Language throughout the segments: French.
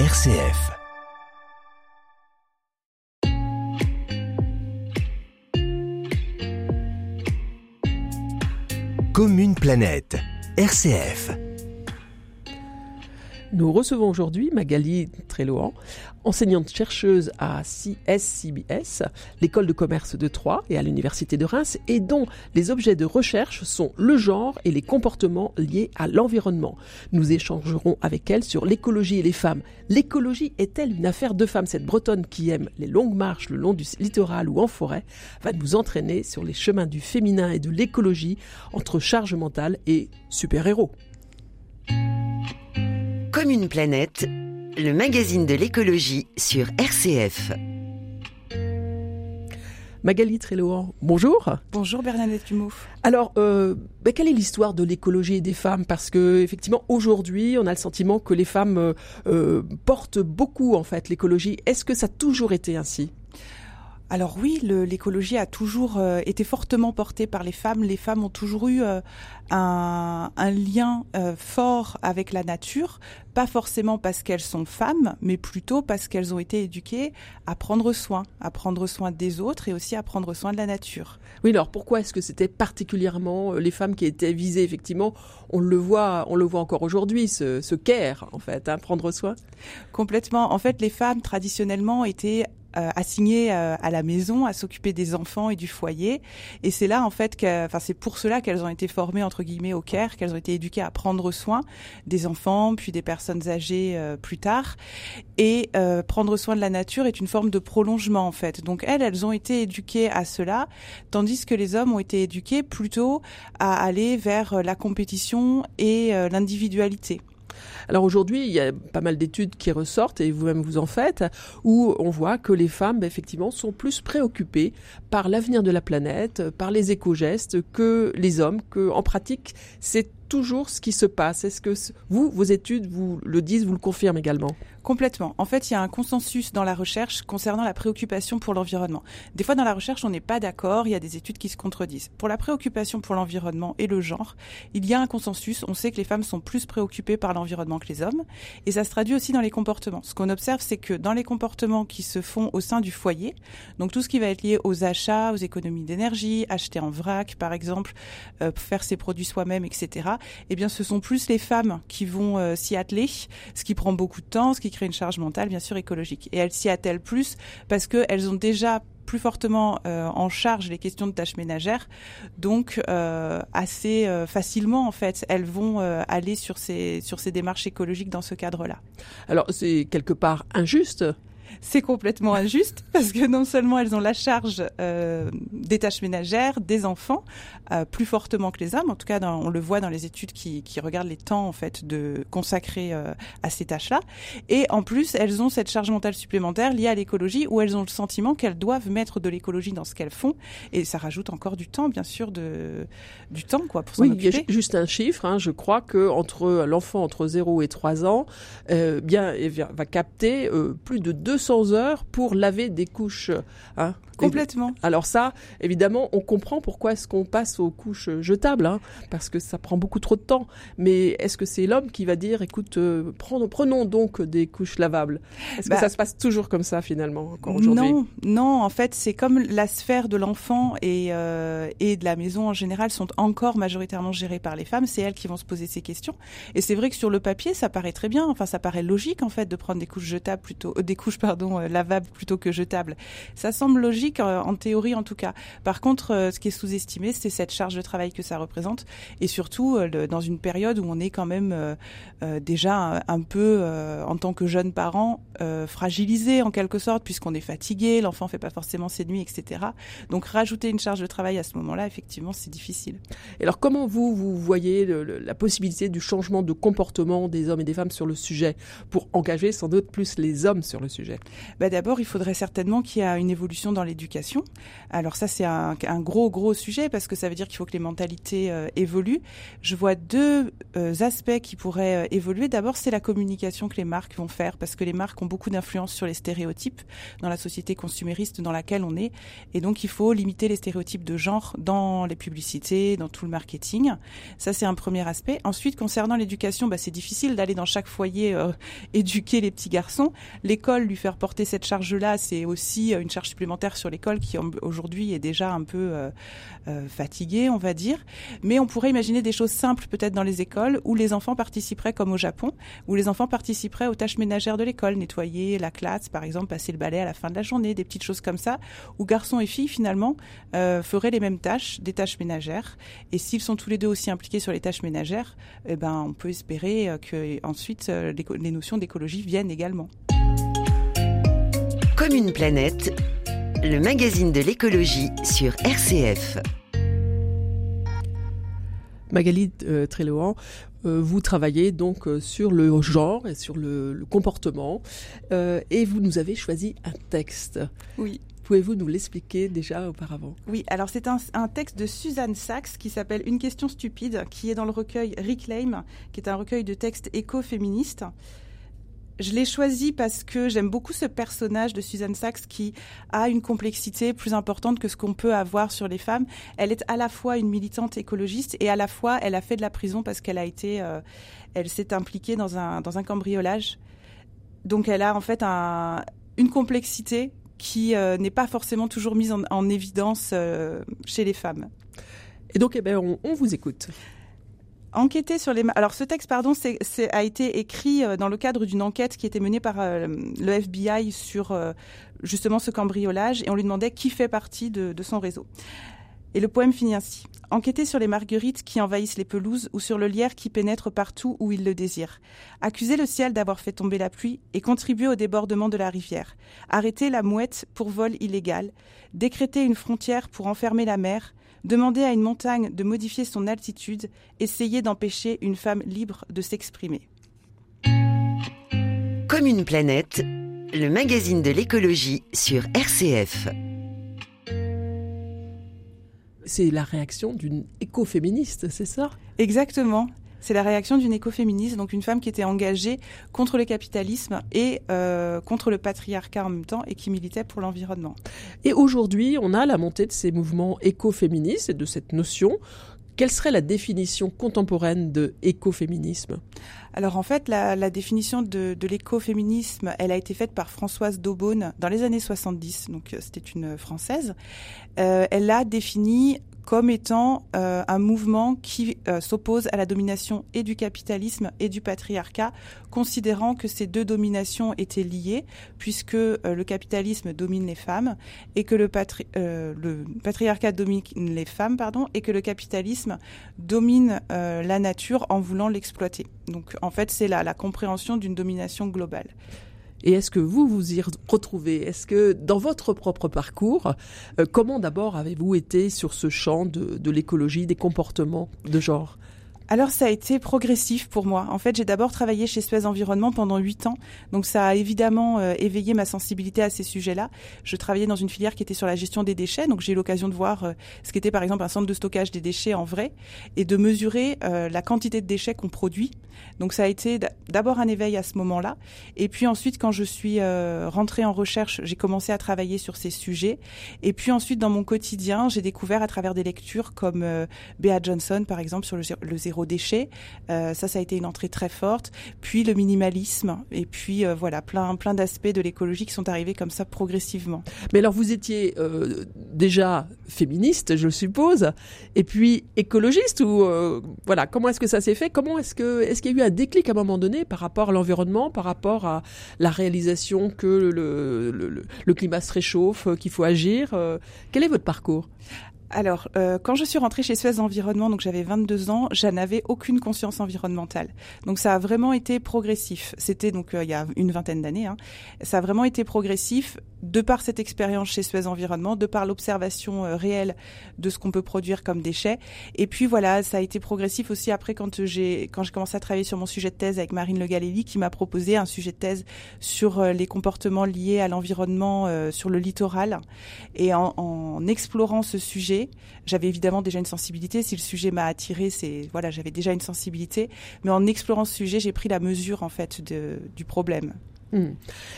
RCF. Commune Planète, RCF. Nous recevons aujourd'hui Magali Trélohan, enseignante chercheuse à CSCBS, l'école de commerce de Troyes et à l'université de Reims, et dont les objets de recherche sont le genre et les comportements liés à l'environnement. Nous échangerons avec elle sur l'écologie et les femmes. L'écologie est-elle une affaire de femmes? Cette bretonne qui aime les longues marches le long du littoral ou en forêt va nous entraîner sur les chemins du féminin et de l'écologie entre charge mentale et super-héros. Comme une planète, le magazine de l'écologie sur RCF. Magali Trélohan, bonjour. Bonjour Bernadette Dumouf. Alors, euh, ben, quelle est l'histoire de l'écologie et des femmes? Parce que effectivement, aujourd'hui, on a le sentiment que les femmes euh, euh, portent beaucoup en fait l'écologie. Est-ce que ça a toujours été ainsi? Alors oui, l'écologie a toujours euh, été fortement portée par les femmes. Les femmes ont toujours eu euh, un, lien euh, fort avec la nature, pas forcément parce qu'elles sont femmes, mais plutôt parce qu'elles ont été éduquées à prendre soin, à prendre soin des autres et aussi à prendre soin de la nature. Oui, alors pourquoi est-ce que c'était particulièrement les femmes qui étaient visées Effectivement, on le voit, on le voit encore aujourd'hui, ce, ce care en fait, hein, prendre soin? Complètement. En fait, les femmes traditionnellement étaient euh, euh, à la maison, à s'occuper des enfants et du foyer. Et c'est là en fait que, enfin c'est pour cela qu'elles ont été formées entre guillemets au care, qu'elles ont été éduquées à prendre soin des enfants, puis des personnes âgées euh, plus tard. Et prendre soin de la nature est une forme de prolongement en fait. Donc elles, elles ont été éduquées à cela, tandis que les hommes ont été éduqués plutôt à aller vers la compétition et l'individualité. Alors aujourd'hui, il y a pas mal d'études qui ressortent, et vous-même vous en faites, où on voit que les femmes, bah, effectivement, sont plus préoccupées par l'avenir de la planète, par les éco-gestes, que les hommes, que en pratique, c'est toujours ce qui se passe. Est-ce que vous, vos études, vous le disent, vous le confirmez également Complètement. En fait, il y a un consensus dans la recherche concernant la préoccupation pour l'environnement. Des fois, dans la recherche, on n'est pas d'accord, il y a des études qui se contredisent. Pour la préoccupation pour l'environnement et le genre, il y a un consensus. On sait que les femmes sont plus préoccupées par l'environnement que les hommes. Et ça se traduit aussi dans les comportements. Ce qu'on observe, c'est que dans les comportements qui se font au sein du foyer, donc tout ce qui va être lié aux achats, aux économies d'énergie, acheter en vrac, par exemple, euh, faire ses produits soi-même, etc., eh bien, ce sont plus les femmes qui vont euh, s'y atteler, ce qui prend beaucoup de temps, ce qui crée une charge mentale, bien sûr, écologique. Et elles s'y attellent plus parce qu'elles ont déjà plus fortement euh, en charge les questions de tâches ménagères, donc euh, assez facilement en fait, elles vont aller sur ces sur ces démarches écologiques dans ce cadre-là. Alors c'est quelque part injuste c'est complètement injuste parce que non seulement elles ont la charge euh, des tâches ménagères, des enfants, euh, plus fortement que les hommes. En tout cas, on le voit dans les études qui, qui regardent les temps en fait de consacrer euh, à ces tâches-là. Et en plus, elles ont cette charge mentale supplémentaire liée à l'écologie, où elles ont le sentiment qu'elles doivent mettre de l'écologie dans ce qu'elles font. Et ça rajoute encore du temps, bien sûr, de du temps quoi pour s'en oui, occuper. Il y a juste un chiffre. Hein, je crois que entre l'enfant entre 0 et 3 ans, bien, va capter plus de 200 heures pour laver des couches. Hein. Complètement. Alors ça, évidemment, on comprend pourquoi est-ce qu'on passe aux couches jetables, hein, parce que ça prend beaucoup trop de temps. Mais est-ce que c'est l'homme qui va dire, écoute, euh, prenons, donc des couches lavables? Est-ce que bah ça se passe toujours comme ça finalement encore aujourd'hui? Non, non. En fait, c'est comme la sphère de l'enfant et euh, et de la maison en général sont encore majoritairement gérées par les femmes. C'est elles qui vont se poser ces questions. Et c'est vrai que sur le papier, ça paraît très bien. Enfin, ça paraît logique en fait de prendre des couches jetables plutôt, euh, des couches pardon euh, lavable plutôt que jetable. Ça semble logique euh, en théorie en tout cas. Par contre, euh, ce qui est sous-estimé, c'est cette charge de travail que ça représente et surtout dans une période où on est quand même déjà un peu en tant que jeune parent fragilisé en quelque sorte puisqu'on est fatigué, l'enfant fait pas forcément ses nuits, etc. Donc rajouter une charge de travail à ce moment-là, effectivement, c'est difficile. Et alors comment vous vous voyez la possibilité du changement de comportement des hommes et des femmes sur le sujet? Pour engager sans doute plus les hommes sur le sujet bah, D'abord, il faudrait certainement qu'il y ait une évolution dans l'éducation. Alors ça, c'est un, gros, gros sujet parce que ça veut dire qu'il faut que les mentalités euh, évoluent. Je vois deux euh, aspects qui pourraient euh, évoluer. D'abord, c'est la communication que les marques vont faire parce que les marques ont beaucoup d'influence sur les stéréotypes dans la société consumériste dans laquelle on est. Et donc, il faut limiter les stéréotypes de genre dans les publicités, dans tout le marketing. Ça, c'est un premier aspect. Ensuite, concernant l'éducation, bah, c'est difficile d'aller dans chaque foyer éduquer les petits garçons. L'école, lui faire porter cette charge-là, c'est aussi euh, une charge supplémentaire sur l'école qui aujourd'hui est déjà un peu euh, euh, fatiguée, on va dire. Mais on pourrait imaginer des choses simples peut-être dans les écoles où les enfants participeraient comme au Japon, où les enfants participeraient aux tâches ménagères de l'école, nettoyer la classe, par exemple, passer le balai à la fin de la journée, des petites choses comme ça, où garçons et filles finalement feraient les mêmes tâches, des tâches ménagères. Et s'ils sont tous les deux aussi impliqués sur les tâches ménagères, eh ben on peut espérer que ensuite les notions d'écologie viennent également. Comme une planète, le magazine de l'écologie sur RCF. Magali euh, Trélohan, euh, vous travaillez donc euh, sur le genre et sur le, comportement et vous nous avez choisi un texte. Oui. Pouvez-vous nous l'expliquer déjà auparavant? Oui, alors c'est un, un, texte de Suzanne Sachs qui s'appelle Une question stupide, qui est dans le recueil Reclaim, qui est un recueil de textes écoféministes je l'ai choisi parce que j'aime beaucoup ce personnage de Suzanne Sachs qui a une complexité plus importante que ce qu'on peut avoir sur les femmes. Elle est à la fois une militante écologiste et à la fois elle a fait de la prison parce qu'elle a été, euh, elle s'est impliquée dans un dans un cambriolage. Donc elle a en fait un, une complexité qui euh, n'est pas forcément toujours mise en, évidence euh, chez les femmes. Et donc, eh ben, on vous écoute enquêter sur les. Alors ce texte, pardon, a été écrit euh, dans le cadre d'une enquête qui était menée par euh, le FBI sur euh, justement ce cambriolage et on lui demandait qui fait partie de, son réseau. Et le poème finit ainsi. Enquêter sur les marguerites qui envahissent les pelouses ou sur le lierre qui pénètre partout où il le désire. Accuser le ciel d'avoir fait tomber la pluie et contribuer au débordement de la rivière. Arrêter la mouette pour vol illégal. Décréter une frontière pour enfermer la mer Demander à une montagne de modifier son altitude, essayer d'empêcher une femme libre de s'exprimer. Comme une planète, le magazine de l'écologie sur RCF. C'est la réaction d'une écoféministe, c'est ça? Exactement. C'est la réaction d'une écoféministe, donc une femme qui était engagée contre le capitalisme et euh, contre le patriarcat en même temps et qui militait pour l'environnement. Et aujourd'hui, on a la montée de ces mouvements écoféministes et de cette notion. Quelle serait la définition contemporaine de écoféminisme? Alors en fait, la, définition de, l'écoféminisme, elle a été faite par Françoise Daubonne dans les années 70, donc euh, c'était une Française. Euh, elle a défini comme étant euh, un mouvement qui s'oppose à la domination et du capitalisme et du patriarcat, considérant que ces deux dominations étaient liées, puisque le capitalisme domine les femmes et que le, le, patriarcat domine les femmes, pardon, et que le capitalisme domine la nature en voulant l'exploiter. Donc en fait, c'est la, la compréhension d'une domination globale. Et est-ce que vous vous y retrouvez? Est-ce que dans votre propre parcours, euh, comment d'abord avez-vous été sur ce champ de, de l'écologie, des comportements de genre? Alors ça a été progressif pour moi. En fait, j'ai d'abord travaillé chez Suez Environnement pendant huit ans, donc ça a évidemment euh, éveillé ma sensibilité à ces sujets-là. Je travaillais dans une filière qui était sur la gestion des déchets, donc j'ai eu l'occasion de voir euh, ce qu'était par exemple un centre de stockage des déchets en vrai et de mesurer euh, la quantité de déchets qu'on produit. Donc ça a été d'abord un éveil à ce moment-là, et puis ensuite quand je suis rentrée en recherche, j'ai commencé à travailler sur ces sujets, et puis ensuite dans mon quotidien, j'ai découvert à travers des lectures comme Bea Johnson par exemple sur le, le zéro zéro déchet. Euh, ça, ça a été une entrée très forte. Puis le minimalisme, et puis euh, voilà, plein, plein d'aspects de l'écologie qui sont arrivés comme ça progressivement. Mais alors, vous étiez euh, déjà féministe, je suppose, et puis écologiste ou voilà, comment est-ce que ça s'est fait? Comment est-ce que est-ce qu'il y a eu un déclic à un moment donné par rapport à l'environnement, par rapport à la réalisation que le, le, le climat se réchauffe, qu'il faut agir Quel est votre parcours? Alors, euh, quand je suis rentrée chez Suez Environnement, donc j'avais 22 ans, je n'avais aucune conscience environnementale. Donc ça a vraiment été progressif. C'était donc euh, il y a une vingtaine d'années. Hein. Ça a vraiment été progressif de par cette expérience chez Suez Environnement, de par l'observation euh, réelle de ce qu'on peut produire comme déchets. Et puis voilà, ça a été progressif aussi après quand j'ai quand j'ai commencé à travailler sur mon sujet de thèse avec Marine Le Galelli, qui m'a proposé un sujet de thèse sur les comportements liés à l'environnement sur le littoral. Et en explorant ce sujet j'avais évidemment déjà une sensibilité. Si le sujet m'a attiré, c'est voilà, j'avais déjà une sensibilité. Mais en explorant ce sujet, j'ai pris la mesure en fait du problème. Hmm.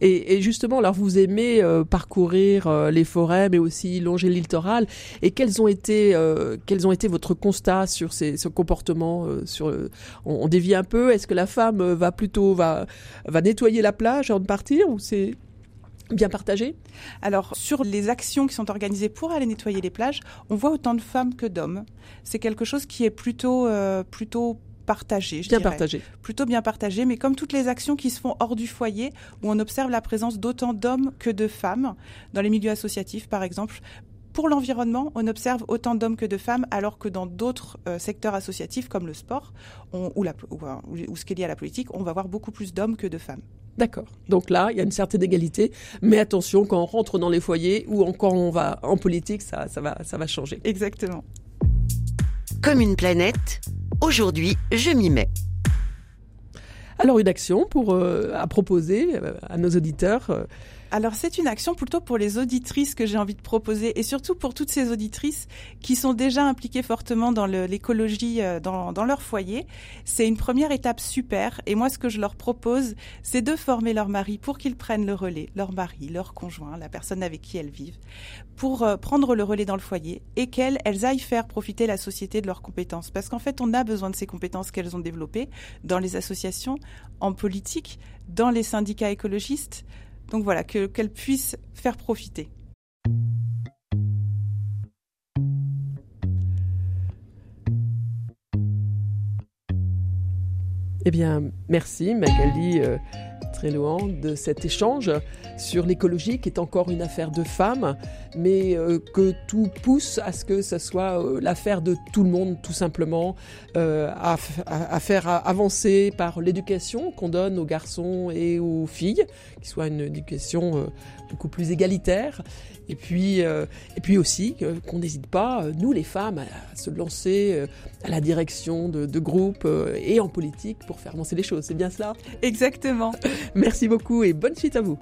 Et, justement, alors vous aimez euh, parcourir euh, les forêts, mais aussi longer le littoral. Et quels ont été, euh, quels ont été votre constat sur ces, ce comportement sur, on, on, dévie un peu. Est-ce que la femme va plutôt va, va nettoyer la plage avant de partir, ou c'est bien partagé Alors, sur les actions qui sont organisées pour aller nettoyer les plages, on voit autant de femmes que d'hommes. C'est quelque chose qui est plutôt, euh, plutôt partagé. Je bien partagé. Plutôt bien partagé, mais comme toutes les actions qui se font hors du foyer, où on observe la présence d'autant d'hommes que de femmes, dans les milieux associatifs par exemple, pour l'environnement, on observe autant d'hommes que de femmes, alors que dans d'autres euh, secteurs associatifs comme le sport ou, la, ou, ou, ce qui est lié à la politique, on va voir beaucoup plus d'hommes que de femmes. D'accord. Donc là, il y a une certaine égalité, mais attention, quand on rentre dans les foyers ou quand on va en politique, ça, ça, va, ça va changer. Exactement. Comme une planète, aujourd'hui, je m'y mets. Alors une action pour euh, à proposer euh, à nos auditeurs. Euh, alors c'est une action plutôt pour les auditrices que j'ai envie de proposer et surtout pour toutes ces auditrices qui sont déjà impliquées fortement dans l'écologie euh, dans, leur foyer. C'est une première étape super et moi ce que je leur propose c'est de former leur mari pour qu'ils prennent le relais, leur mari, leur conjoint, la personne avec qui elles vivent, pour euh, prendre le relais dans le foyer et qu'elles elles aillent faire profiter la société de leurs compétences. Parce qu'en fait on a besoin de ces compétences qu'elles ont développées dans les associations, en politique, dans les syndicats écologistes donc voilà, qu'elle puisse faire profiter. Eh bien, merci Magali. Loin de cet échange sur l'écologie qui est encore une affaire de femmes, mais euh, que tout pousse à ce que ce soit euh, l'affaire de tout le monde, tout simplement, euh, à, faire avancer par l'éducation qu'on donne aux garçons et aux filles, qui soit une éducation beaucoup plus égalitaire, et puis, et puis aussi qu'on n'hésite pas, nous les femmes, à se lancer à la direction de groupes et en politique pour faire avancer les choses. C'est bien cela? Exactement. Merci beaucoup et bonne suite à vous.